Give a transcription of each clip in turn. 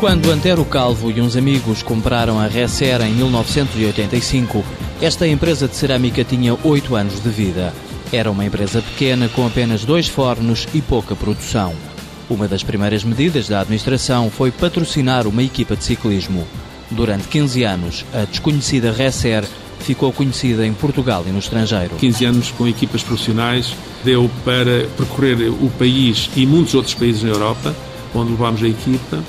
Quando Antero Calvo e uns amigos compraram a Resser em 1985, esta empresa de cerâmica tinha 8 anos de vida. Era uma empresa pequena com apenas dois fornos e pouca produção. Uma das primeiras medidas da administração foi patrocinar uma equipa de ciclismo. Durante 15 anos, a desconhecida Resser ficou conhecida em Portugal e no estrangeiro. 15 anos com equipas profissionais deu para percorrer o país e muitos outros países na Europa, onde levámos a equipa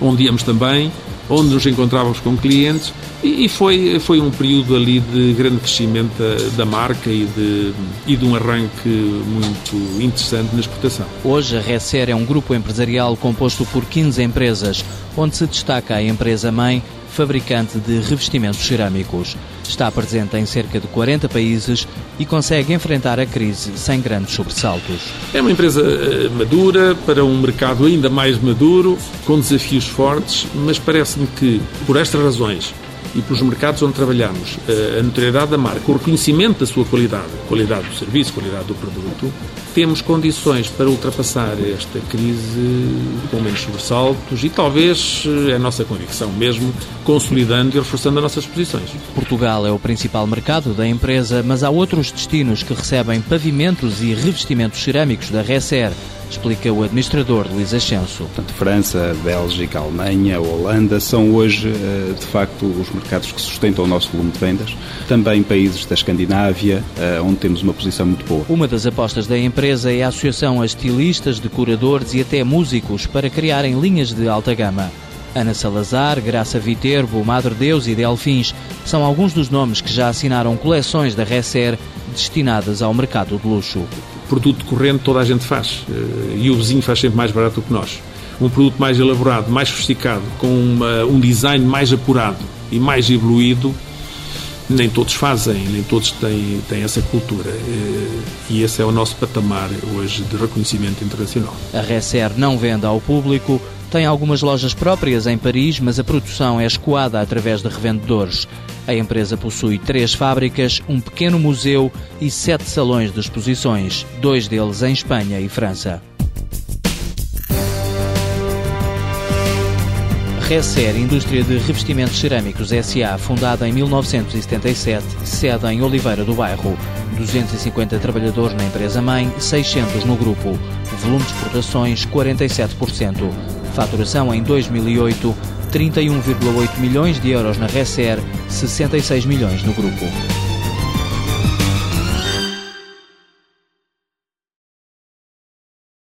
onde íamos também, onde nos encontrávamos com clientes e foi, foi um período ali de grande crescimento da, da marca e de, e de um arranque muito interessante na exportação. Hoje a Resser é um grupo empresarial composto por 15 empresas, onde se destaca a empresa-mãe fabricante de revestimentos cerâmicos. Está presente em cerca de 40 países e consegue enfrentar a crise sem grandes sobressaltos. É uma empresa eh, madura, para um mercado ainda mais maduro, com desafios fortes, mas parece-me que, por estas razões, e pelos mercados onde trabalhamos, eh, a notoriedade da marca, o reconhecimento da sua qualidade, qualidade do serviço, qualidade do produto, temos condições para ultrapassar esta crise com menos sobressaltos e talvez é a nossa convicção mesmo, consolidando e reforçando as nossas posições. Portugal é o principal mercado da empresa, mas há outros destinos que recebem pavimentos e revestimentos cerâmicos da Resser explica o administrador Luís Ascenso. Portanto, França, Bélgica, Alemanha, Holanda são hoje, eh, de facto, os mercados que sustentam o nosso volume de vendas. Também países da Escandinávia, eh, onde temos uma posição muito boa. Uma das apostas da empresa é a associação a estilistas, decoradores e até músicos para criarem linhas de alta gama. Ana Salazar, Graça Viterbo, Madre Deus e Delfins são alguns dos nomes que já assinaram coleções da Resser destinadas ao mercado de luxo. Produto corrente toda a gente faz eh, e o vizinho faz sempre mais barato do que nós. Um produto mais elaborado, mais sofisticado, com uma, um design mais apurado e mais evoluído, nem todos fazem, nem todos têm, têm essa cultura. Eh, e esse é o nosso patamar hoje de reconhecimento internacional. A Resser não vende ao público, tem algumas lojas próprias em Paris, mas a produção é escoada através de revendedores. A empresa possui três fábricas, um pequeno museu e sete salões de exposições, dois deles em Espanha e França. Resser Indústria de Revestimentos Cerâmicos S.A., fundada em 1977, sede em Oliveira do Bairro. 250 trabalhadores na empresa-mãe, 600 no grupo. Volume de exportações 47%. Faturação em 2008, 31,8 milhões de euros na Resser, 66 milhões no grupo.